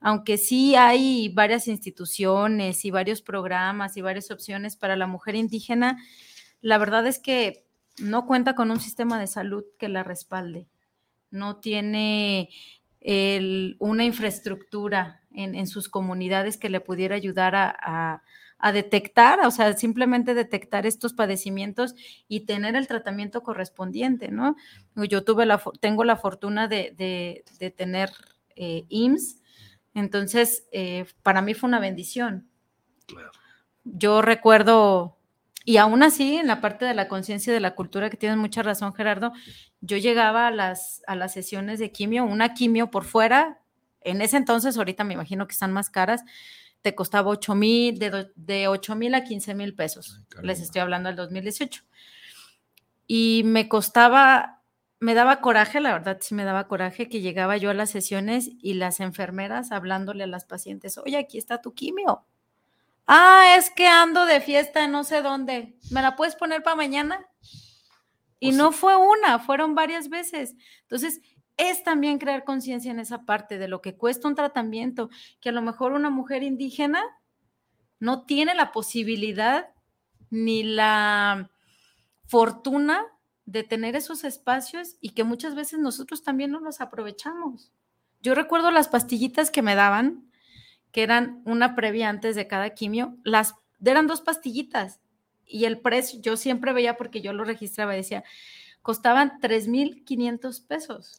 aunque sí hay varias instituciones y varios programas y varias opciones para la mujer indígena, la verdad es que no cuenta con un sistema de salud que la respalde, no tiene una infraestructura en, sus comunidades que le pudiera ayudar a, detectar, o sea, simplemente detectar estos padecimientos y tener el tratamiento correspondiente, ¿no? Yo tuve la, tengo la fortuna de, tener eh, IMSS, entonces eh, para mí fue una bendición. Yo recuerdo y aún así, en la parte de la conciencia de la cultura, que tienes mucha razón, Gerardo, yo llegaba a las, a las sesiones de quimio, una quimio por fuera, en ese entonces, ahorita me imagino que están más caras, te costaba 8 mil, de, de 8 mil a 15 mil pesos. Les estoy hablando del 2018. Y me costaba, me daba coraje, la verdad sí me daba coraje que llegaba yo a las sesiones y las enfermeras hablándole a las pacientes, oye, aquí está tu quimio Ah, es que ando de fiesta en no sé dónde. ¿Me la puedes poner para mañana? Y no fue una, fueron varias veces. Entonces, es también crear conciencia en esa parte de lo que cuesta un tratamiento, que a lo mejor una mujer indígena no tiene la posibilidad ni la fortuna de tener esos espacios y que muchas veces nosotros también no los aprovechamos. Yo recuerdo las pastillitas que me daban que eran una previa antes de cada quimio, las eran dos pastillitas y el precio, yo siempre veía porque yo lo registraba y decía, costaban 3.500 pesos.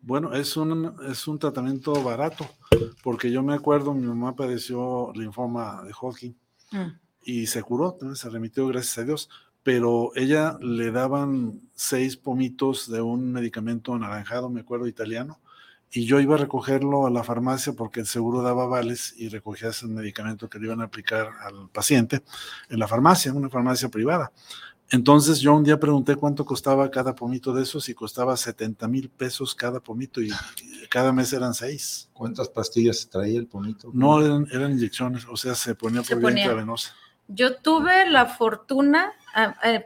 Bueno, es un, es un tratamiento barato, porque yo me acuerdo, mi mamá padeció linfoma de Hodgkin mm. y se curó, se remitió, gracias a Dios, pero ella le daban seis pomitos de un medicamento anaranjado, me acuerdo, italiano, y yo iba a recogerlo a la farmacia porque el seguro daba vales y recogías el medicamento que le iban a aplicar al paciente en la farmacia, en una farmacia privada. Entonces yo un día pregunté cuánto costaba cada pomito de esos y costaba 70 mil pesos cada pomito y cada mes eran seis. ¿Cuántas pastillas traía el pomito? No, eran, inyecciones, o sea, se ponía por vía intravenosa. Yo tuve la fortuna,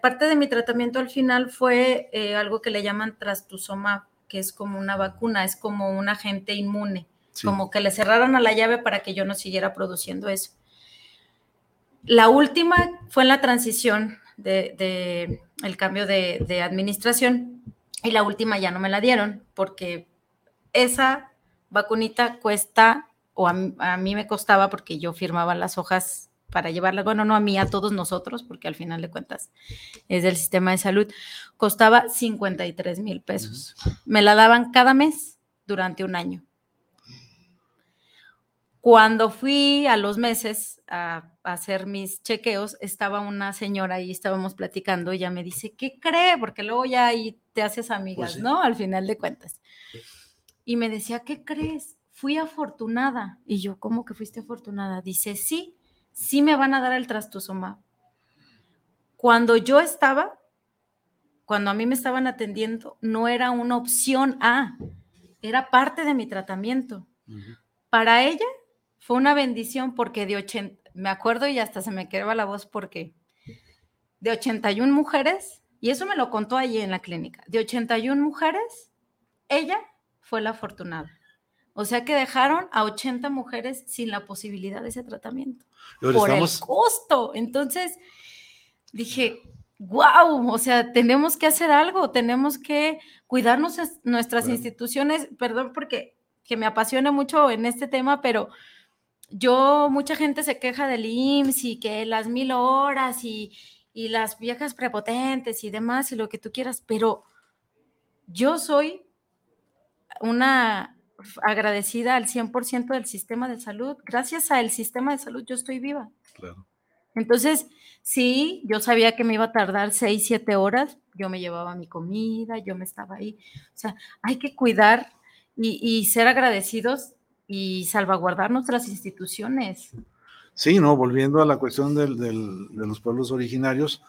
parte de mi tratamiento al final fue eh, algo que le llaman trastuzumab que es como una vacuna, es como un agente inmune, como que le cerraron a la llave para que yo no siguiera produciendo eso. La última fue en la transición de, el cambio de, administración y la última ya no me la dieron porque esa vacunita cuesta, o a, a mí me costaba porque yo firmaba las hojas para llevarla, bueno, no a mí, a todos nosotros, porque al final de cuentas es del sistema de salud, costaba 53 mil pesos. Me la daban cada mes durante un año. Cuando fui a los meses a, hacer mis chequeos, estaba una señora ahí, estábamos platicando, y ella me dice, ¿qué cree? Porque luego ya ahí te haces amigas, pues ¿no? Al final de cuentas. Y me decía, ¿qué crees? Fui afortunada. Y yo, ¿cómo que fuiste afortunada? Dice, sí, sí me van a dar el trastuzumab. Cuando yo estaba, cuando a mí me estaban atendiendo, no era una opción A, era parte de mi tratamiento. Para ella fue una bendición porque de 80, me acuerdo y hasta se me quedaba la voz porque de 81 mujeres, y eso me lo contó allí en la clínica, de 81 mujeres, ella fue la afortunada. O sea que dejaron a 80 mujeres sin la posibilidad de ese tratamiento. Por el costo. Entonces, dije, wow, o sea, tenemos que hacer algo, tenemos que cuidarnos nuestras instituciones, perdón porque que me apasiona mucho en este tema, pero yo, mucha gente se queja del IMSS y que las mil horas y, y las viejas prepotentes y demás y lo que tú quieras, pero yo soy una agradecida al 100% del sistema de salud. Gracias al sistema de salud yo estoy viva. Claro. Entonces, sí, yo sabía que me iba a tardar seis, siete horas, yo me llevaba mi comida, yo me estaba ahí. O sea, hay que cuidar y, ser agradecidos y salvaguardar nuestras instituciones. Sí, no, volviendo a la cuestión de los pueblos originarios,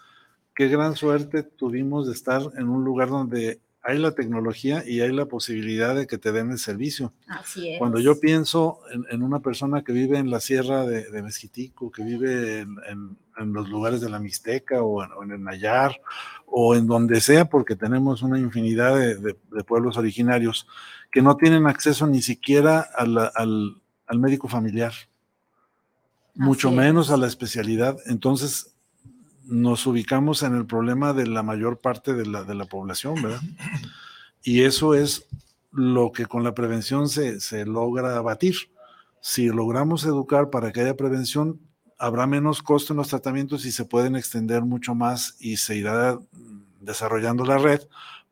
qué gran suerte tuvimos de estar en un lugar donde hay la tecnología y hay la posibilidad de que te den el servicio. Así es. Cuando yo pienso en, una persona que vive en la sierra de, de Mezquitico, que vive en, los lugares de la Mixteca o en, el Nayar o en donde sea, porque tenemos una infinidad de, pueblos originarios que no tienen acceso ni siquiera al, médico familiar, mucho menos a la especialidad. Entonces, nos ubicamos en el problema de la mayor parte de la, de la población, ¿verdad? Y eso es lo que con la prevención se, se logra abatir. Si logramos educar para que haya prevención, habrá menos costo en los tratamientos y se pueden extender mucho más y se irá desarrollando la red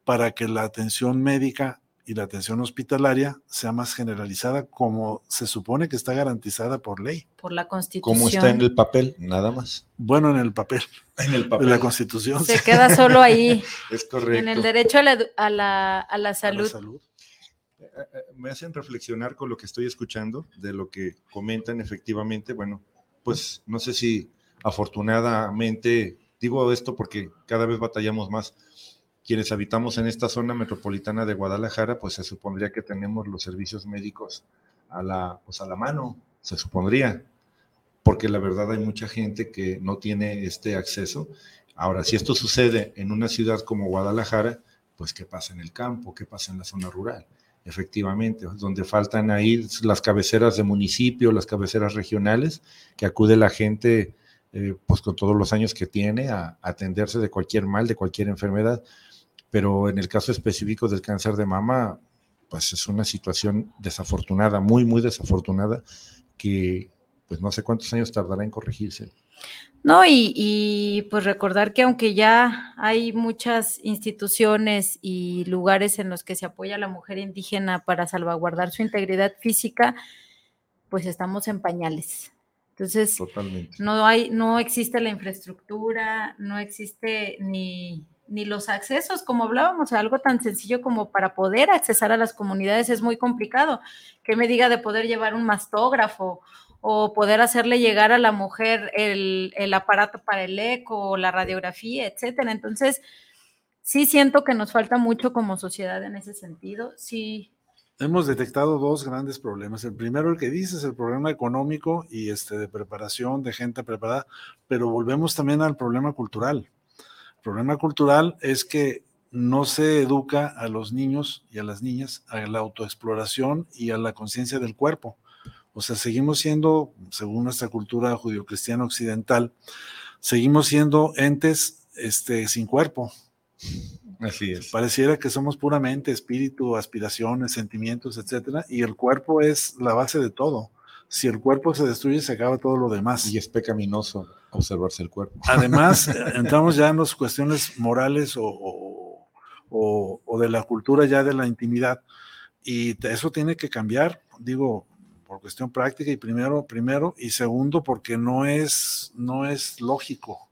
para que la atención médica y la atención hospitalaria sea más generalizada como se supone que está garantizada por ley. Por la Constitución. Como está en el papel, nada más. Bueno, en el papel. En el papel. De la Constitución. Se queda solo ahí. es correcto. En el derecho a la, a la, a la salud. Eh, eh, me hacen reflexionar con lo que estoy escuchando, de lo que comentan efectivamente. Bueno, pues no sé si afortunadamente, digo esto porque cada vez batallamos más quienes habitamos en esta zona metropolitana de Guadalajara, pues se supondría que tenemos los servicios médicos a la, pues a la mano, se supondría, porque la verdad hay mucha gente que no tiene este acceso. Ahora, si esto sucede en una ciudad como Guadalajara, pues ¿qué pasa en el campo? ¿Qué pasa en la zona rural? Efectivamente, donde faltan ahí las cabeceras de municipio, las cabeceras regionales, que acude la gente, eh, pues con todos los años que tiene, a atenderse de cualquier mal, de cualquier enfermedad pero en el caso específico del cáncer de mama, pues es una situación desafortunada, muy, muy desafortunada, que pues no sé cuántos años tardará en corregirse. No, y, pues recordar que aunque ya hay muchas instituciones y lugares en los que se apoya a la mujer indígena para salvaguardar su integridad física, pues estamos en pañales. Entonces, no hay, no existe la infraestructura, no existe ni, ni los accesos, como hablábamos, algo tan sencillo como para poder accesar a las comunidades es muy complicado. Que me diga de poder llevar un mastógrafo o poder hacerle llegar a la mujer el, aparato para el eco la radiografía, etcétera. Entonces, sí siento que nos falta mucho como sociedad en ese sentido. Sí. Hemos detectado dos grandes problemas. El primero, el que dices, el problema económico y este de preparación de gente preparada, pero volvemos también al problema cultural problema cultural es que no se educa a los niños y a las niñas a la autoexploración y a la conciencia del cuerpo. O sea, seguimos siendo, según nuestra cultura judio-cristiana occidental, seguimos siendo entes este, sin cuerpo. Así es. Pareciera que somos puramente espíritu, aspiraciones, sentimientos, etcétera, y el cuerpo es la base de todo. Si el cuerpo se destruye, se acaba todo lo demás. Y es pecaminoso observarse el cuerpo. Además, entramos ya en las cuestiones morales o, o, de la cultura ya de la intimidad. Y eso tiene que cambiar, digo, por cuestión práctica y primero, primero, y segundo, porque no es, no es lógico.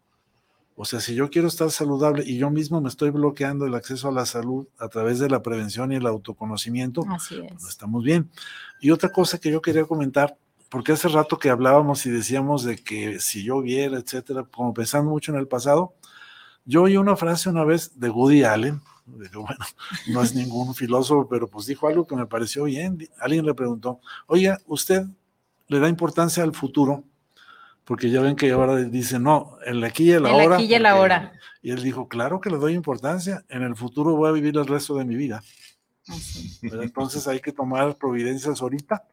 O sea, si yo quiero estar saludable y yo mismo me estoy bloqueando el acceso a la salud a través de la prevención y el autoconocimiento, Así es. Pues estamos bien. Y otra cosa que yo quería comentar porque hace rato que hablábamos y decíamos de que si yo viera, etcétera, como pensando mucho en el pasado, yo oí una frase una vez de Woody Allen, bueno, no es ningún filósofo, pero pues dijo algo que me pareció bien. Alguien le preguntó, oye, ¿usted le da importancia al futuro? porque ya ven que ahora dice, no, el aquí y el, ahora. El aquí y el ahora. Y él dijo, claro que le doy importancia, en el futuro voy a vivir el resto de mi vida. entonces hay que tomar providencias ahorita,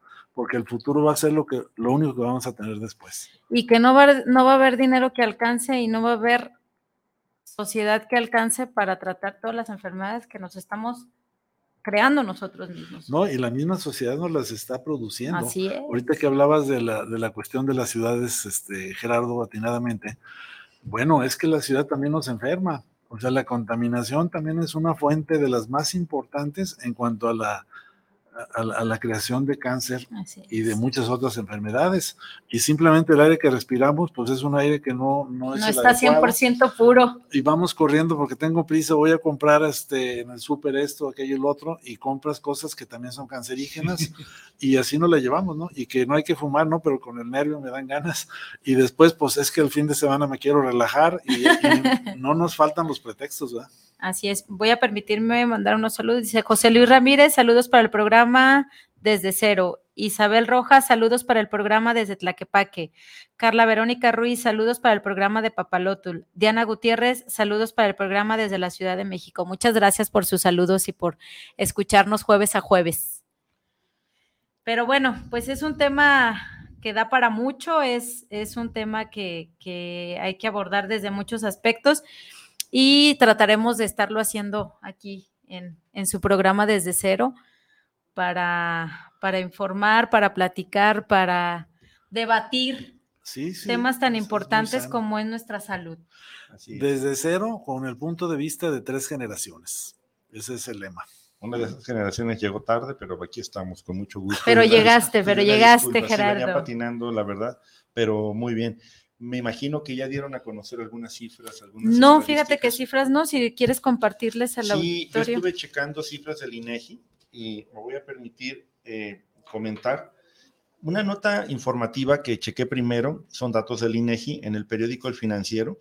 porque el futuro va a ser lo, que, lo único que vamos a tener después. Y que no va, no va a haber dinero que alcance y no va a haber sociedad que alcance para tratar todas las enfermedades que nos estamos creando nosotros mismos. No, y la misma sociedad nos las está produciendo. Así es. Ahorita que hablabas de la, de la cuestión de las ciudades, este, Gerardo, atinadamente, bueno, es que la ciudad también nos enferma. O sea, la contaminación también es una fuente de las más importantes en cuanto a la a, la creación de cáncer y de muchas otras enfermedades. Y simplemente el aire que respiramos, pues es un aire que no, no es. No está 100% puro. Y vamos corriendo porque tengo prisa, voy a comprar este, en el súper esto, aquello y lo otro, y compras cosas que también son cancerígenas, y así nos la llevamos, ¿no? Y que no hay que fumar, ¿no? Pero con el nervio me dan ganas. Y después, pues es que el fin de semana me quiero relajar y, y no nos faltan los pretextos, ¿verdad? Así es. Voy a permitirme mandar unos saludos. Dice José Luis Ramírez, saludos para el programa desde cero. Isabel Rojas, saludos para el programa desde Tlaquepaque. Carla Verónica Ruiz, saludos para el programa de Papalotul. Diana Gutiérrez, saludos para el programa desde la Ciudad de México. Muchas gracias por sus saludos y por escucharnos jueves a jueves. Pero bueno, pues es un tema que da para mucho, es, es un tema que, que hay que abordar desde muchos aspectos y trataremos de estarlo haciendo aquí en, su programa desde cero para, para informar, para platicar, para debatir temas tan importantes como es nuestra salud. Desde cero, con el punto de vista de tres generaciones. Ese es el lema. Una de esas generaciones llegó tarde, pero aquí estamos con mucho gusto. Pero llegaste, pero llegaste, Gerardo. venía patinando, la verdad, pero muy bien me imagino que ya dieron a conocer algunas cifras. Algunas no, fíjate que cifras no, si quieres compartirles al sí, auditorio. Yo estuve checando cifras del INEGI y me voy a permitir eh, comentar. Una nota informativa que chequé primero son datos del INEGI en el periódico El Financiero,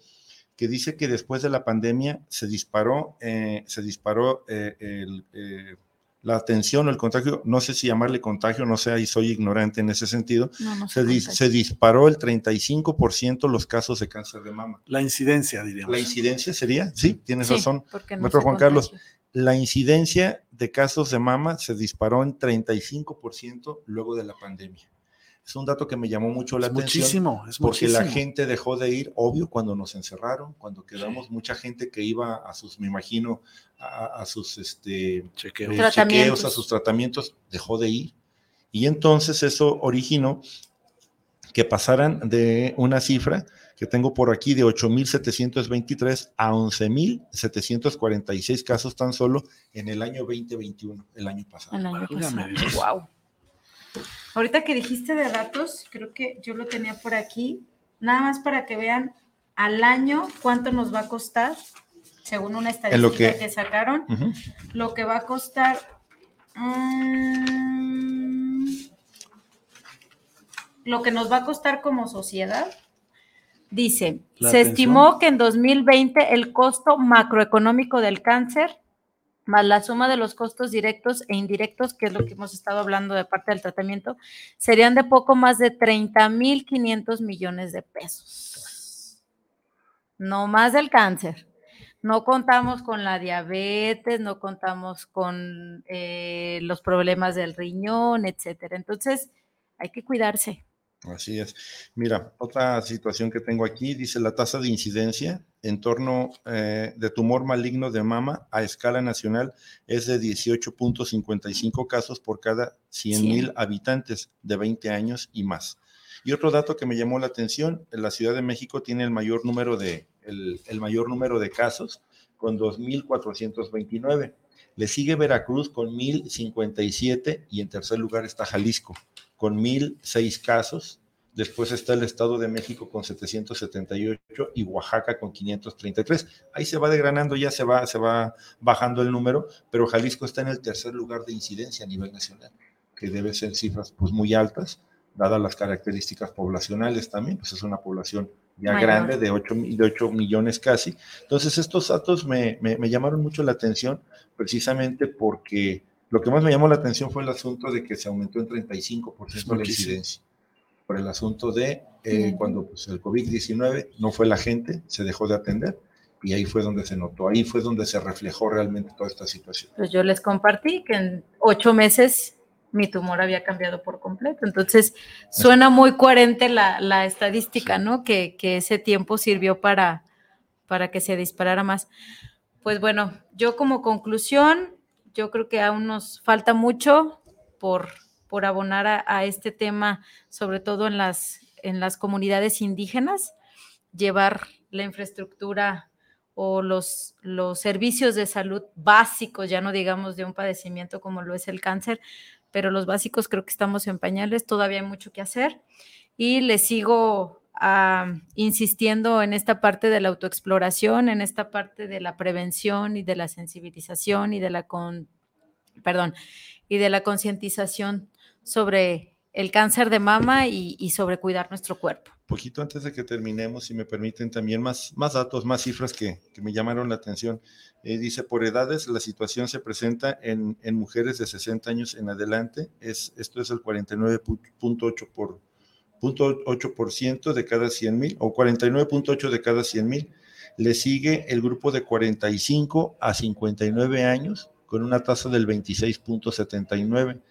que dice que después de la pandemia se disparó, eh, se disparó eh, el la atención o el contagio, no sé si llamarle contagio, no sé, ahí soy ignorante en ese sentido, se, se, disparó el 35% los casos de cáncer de mama. La incidencia, diríamos. La incidencia sería, sí, tienes razón, no Juan Carlos, la incidencia de casos de mama se disparó en 35% luego de la pandemia es un dato que me llamó mucho la atención. Muchísimo, es porque la gente dejó de ir, obvio, cuando nos encerraron, cuando quedamos, mucha gente que iba a sus, me imagino, a, sus este, chequeos. chequeos, a sus tratamientos, dejó de ir. Y entonces eso originó que pasaran de una cifra que tengo por aquí de 8.723 a 11.746 casos tan solo en el año 2021, el año pasado. El año pasado. Wow. Ahorita que dijiste de datos, creo que yo lo tenía por aquí, nada más para que vean al año cuánto nos va a costar, según una estadística que, sacaron, lo que va a costar. Mm, lo que nos va a costar como sociedad. Dice, se estimó que en 2020 el costo macroeconómico del cáncer más la suma de los costos directos e indirectos, que es lo que hemos estado hablando de parte del tratamiento, serían de poco más de 30.500 millones de pesos. No más del cáncer. No contamos con la diabetes, no contamos con eh, los problemas del riñón, etcétera. Entonces, hay que cuidarse. Así es. Mira, otra situación que tengo aquí dice la tasa de incidencia en torno eh, de tumor maligno de mama a escala nacional es de 18.55 casos por cada 100 mil habitantes de 20 años y más. Y otro dato que me llamó la atención, la Ciudad de México tiene el mayor número de, el, el mayor número de casos con 2.429. Le sigue Veracruz con 1.057 y en tercer lugar está Jalisco con 1.006 casos. Después está el Estado de México con 778 y Oaxaca con 533. Ahí se va degranando, ya se va, se va bajando el número, pero Jalisco está en el tercer lugar de incidencia a nivel nacional, que debe ser cifras pues muy altas, dadas las características poblacionales también, pues es una población ya grande de 8, de 8 millones casi. Entonces estos datos me, me llamaron mucho la atención precisamente porque lo que más me llamó la atención fue el asunto de que se aumentó en 35% la incidencia. Por el asunto de eh, cuando pues, el COVID-19 no fue la gente, se dejó de atender y ahí fue donde se notó, ahí fue donde se reflejó realmente toda esta situación. Pues yo les compartí que en ocho meses mi tumor había cambiado por completo. Entonces, suena muy coherente la, la estadística, ¿no? Que, que, ese tiempo sirvió para, para que se disparara más. Pues bueno, yo como conclusión, yo creo que aún nos falta mucho por, por abonar a, a este tema, sobre todo en las, en las comunidades indígenas, llevar la infraestructura o los, los servicios de salud básicos, ya no digamos de un padecimiento como lo es el cáncer, pero los básicos creo que estamos en pañales, todavía hay mucho que hacer. Y le sigo uh, insistiendo en esta parte de la autoexploración, en esta parte de la prevención y de la sensibilización y de la con, perdón, y de la concientización sobre el cáncer de mama y, sobre cuidar nuestro cuerpo. Poquito antes de que terminemos, si me permiten también más, más datos, más cifras que, me llamaron la atención. Eh, dice, por edades, la situación se presenta en, en, mujeres de 60 años en adelante. Es, esto es el 49.8 por, .8% de cada 100 mil o 49.8 de cada 100 mil. Le sigue el grupo de 45 a 59 años con una tasa del 26.79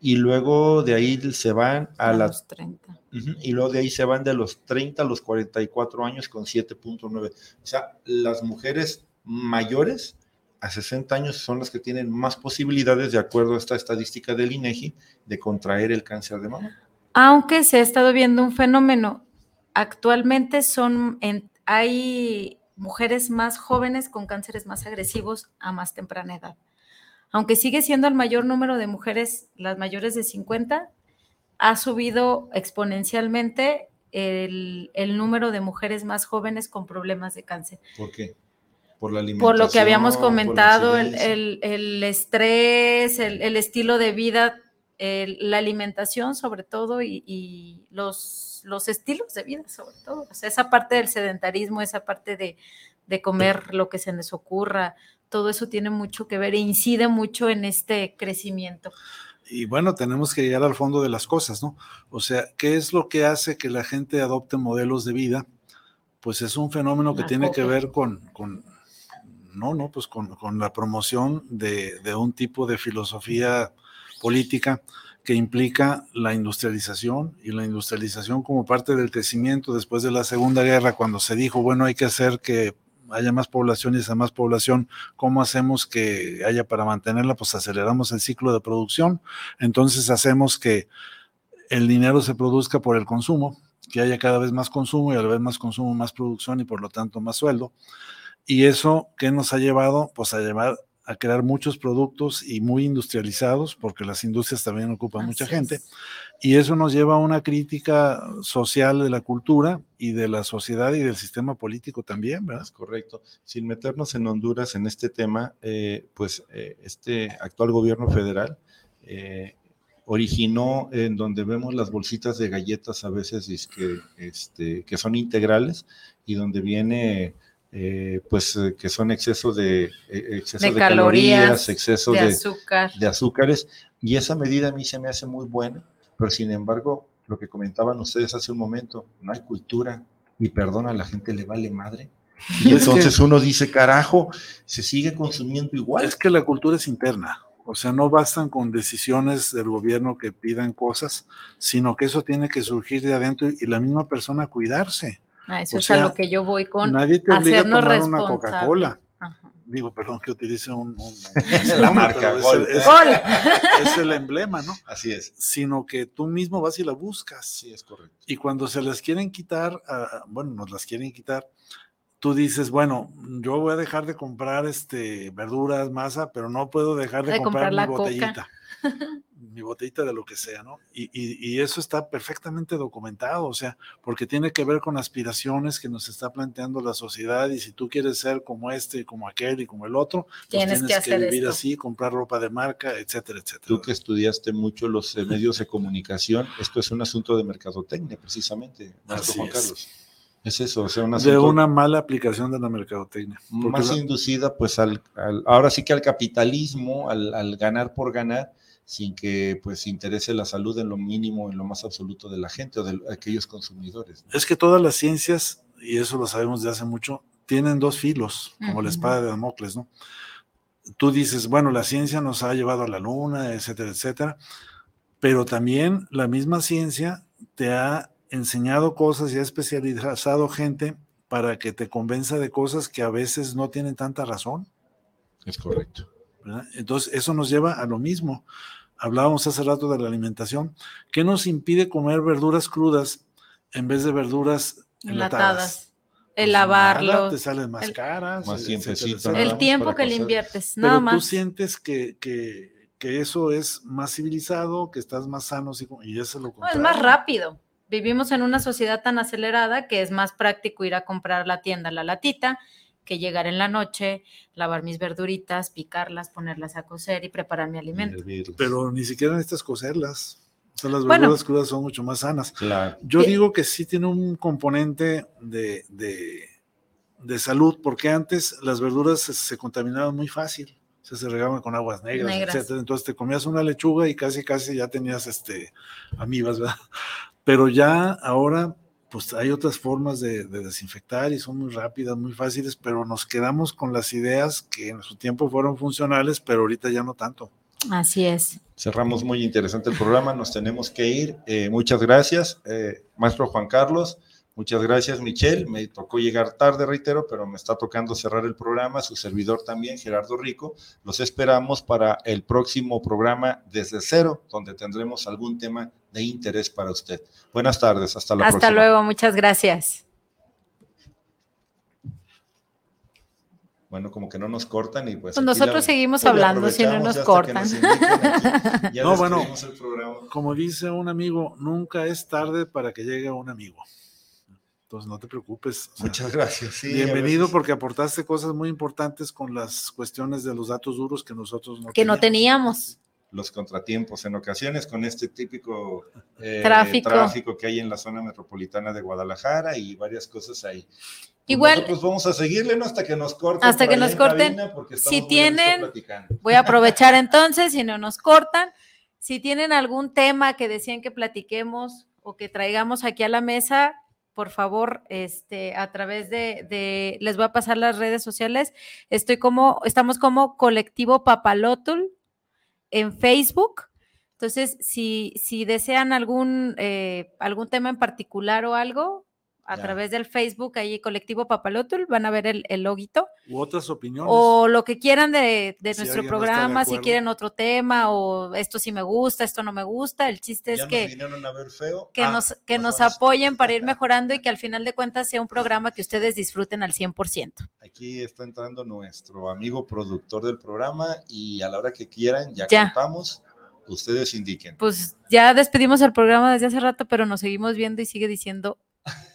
y luego de ahí se van a, a las 30. Uh -huh, y luego de ahí se van de los 30 a los 44 años con 7.9. O sea, las mujeres mayores a 60 años son las que tienen más posibilidades, de acuerdo a esta estadística del INEGI, de contraer el cáncer de mama. Aunque se ha estado viendo un fenómeno, actualmente son en, hay mujeres más jóvenes con cánceres más agresivos a más temprana edad aunque sigue siendo el mayor número de mujeres, las mayores de 50, ha subido exponencialmente el, el, número de mujeres más jóvenes con problemas de cáncer. ¿Por qué? Por la. Por lo que habíamos comentado, el, el, el, estrés, el, estilo de vida, la alimentación sobre todo y, y, los, los estilos de vida sobre todo. O sea, esa parte del sedentarismo, esa parte de, de comer lo que se nos ocurra, todo eso tiene mucho que ver e incide mucho en este crecimiento. Y bueno, tenemos que llegar al fondo de las cosas, ¿no? O sea, ¿qué es lo que hace que la gente adopte modelos de vida? Pues es un fenómeno que la tiene copia. que ver con, con, no, no, pues con, con la promoción de, de, un tipo de filosofía política que implica la industrialización y la industrialización como parte del crecimiento después de la Segunda Guerra, cuando se dijo, bueno, hay que hacer que haya más población y esa más población, ¿cómo hacemos que haya para mantenerla? Pues aceleramos el ciclo de producción, entonces hacemos que el dinero se produzca por el consumo, que haya cada vez más consumo y a la vez más consumo, más producción y por lo tanto más sueldo. Y eso, ¿qué nos ha llevado? Pues a llevar a crear muchos productos y muy industrializados, porque las industrias también ocupan Así mucha gente. Es. Y eso nos lleva a una crítica social de la cultura y de la sociedad y del sistema político también, ¿verdad? Es correcto. Sin meternos en Honduras en este tema, eh, pues eh, este actual gobierno federal eh, originó en donde vemos las bolsitas de galletas a veces que, este, que son integrales y donde viene eh, pues eh, que son exceso de, eh, exceso de, de calorías, calorías, exceso de, de, azúcar. de azúcares, y esa medida a mí se me hace muy buena, pero sin embargo, lo que comentaban ustedes hace un momento, no hay cultura, y perdón, a la gente le vale madre. Y entonces uno dice, carajo, se sigue consumiendo igual. Es que la cultura es interna. O sea, no bastan con decisiones del gobierno que pidan cosas, sino que eso tiene que surgir de adentro y la misma persona cuidarse. Ah, eso o es sea, a lo que yo voy con nadie te obliga a tomar una Coca-Cola. Digo, perdón que utilice un, un la marca es, Gol. Es, es, es, el emblema, ¿no? Así es. Sino que tú mismo vas y la buscas. Sí, es correcto. Y cuando se las quieren quitar, uh, bueno, nos las quieren quitar, tú dices, bueno, yo voy a dejar de comprar este verduras, masa, pero no puedo dejar de, de comprar, comprar, mi la botellita. Mi botellita de lo que sea, ¿no? Y, y, y, eso está perfectamente documentado, o sea, porque tiene que ver con aspiraciones que nos está planteando la sociedad y si tú quieres ser como este, como aquel y como el otro, pues tienes, tienes que, que vivir esto. así, comprar ropa de marca, etcétera, etcétera. Tú que estudiaste mucho los eh, medios de comunicación, esto es un asunto de mercadotecnia, precisamente, maestro Juan es. Carlos. Es eso, o sea, un de una mala aplicación de la mercadotecnia. Más la... inducida, pues, al, al, ahora sí que al capitalismo, al, al ganar por ganar, sin que pues interese la salud en lo mínimo, en lo más absoluto de la gente o de aquellos consumidores. Es que todas las ciencias, y eso lo sabemos de hace mucho, tienen dos filos, como la espada de Damocles, ¿no? Tú dices, bueno, la ciencia nos ha llevado a la luna, etcétera, etcétera, pero también la misma ciencia te ha enseñado cosas y ha especializado gente para que te convenza de cosas que a veces no tienen tanta razón. Es correcto. Entonces, eso nos lleva a lo mismo. Hablábamos hace rato de la alimentación. ¿Qué nos impide comer verduras crudas en vez de verduras enlatadas? el pues lavarlo. te salen más caras. Más El tiempo que le inviertes, nada Pero más. Tú sientes que, que, que, eso es más civilizado, que estás más sano, y eso es lo no, es más rápido. Vivimos en una sociedad tan acelerada que es más práctico ir a comprar la tienda la latita que llegar en la noche, lavar mis verduritas, picarlas, ponerlas a cocer y preparar mi alimento. Pero ni siquiera necesitas cocerlas. O sea, las verduras crudas son mucho más sanas. Yo digo que sí tiene un componente de, de, salud, porque antes las verduras se, contaminaban muy fácil. se regaban con aguas negras, etc. Entonces te comías una lechuga y casi, casi ya tenías este, amibas, ¿verdad? Pero ya ahora pues hay otras formas de, desinfectar y son muy rápidas, muy fáciles, pero nos quedamos con las ideas que en su tiempo fueron funcionales, pero ahorita ya no tanto. Así es. Cerramos muy interesante el programa, nos tenemos que ir. Eh, muchas gracias, eh, maestro Juan Carlos. Muchas gracias, Michelle. Me tocó llegar tarde, reitero, pero me está tocando cerrar el programa. Su servidor también, Gerardo Rico. Los esperamos para el próximo programa desde cero, donde tendremos algún tema de interés para usted. Buenas tardes, hasta la próxima. Hasta luego, muchas gracias. Bueno, como que no nos cortan y pues. pues nosotros seguimos hablando si no nos cortan. no, bueno, como dice un amigo, nunca es tarde para que llegue un amigo. Entonces no te preocupes. Muchas gracias. bienvenido porque aportaste cosas muy importantes con las cuestiones de los datos duros que nosotros no que no teníamos los contratiempos en ocasiones con este típico eh, tráfico. que hay en la zona metropolitana de Guadalajara y varias cosas ahí. Pues Igual. Nosotros vamos a seguirle ¿no? hasta que nos corten. Hasta que nos corten. Si tienen, voy a aprovechar entonces, si no nos cortan, si tienen algún tema que decían que platiquemos o que traigamos aquí a la mesa, por favor, este, a través de, de, les voy a pasar las redes sociales. Estoy como, estamos como colectivo Papalotul en Facebook. Entonces, si, si desean algún, eh, algún tema en particular o algo, a través del Facebook, ahí Colectivo Papalotul, van a ver el, el loguito. U otras opiniones. O lo que quieran de, de nuestro programa, si quieren otro tema, o esto sí me gusta, esto no me gusta. El chiste es que, que, ah, nos, que nos apoyen para ir mejorando y que al final de cuentas sea un programa que ustedes disfruten al 100%. Aquí está entrando nuestro amigo productor del programa y a la hora que quieran, ya, ya. contamos ustedes indiquen. Pues ya despedimos el programa desde hace rato, pero nos seguimos viendo y sigue diciendo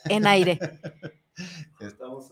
en aire. Estamos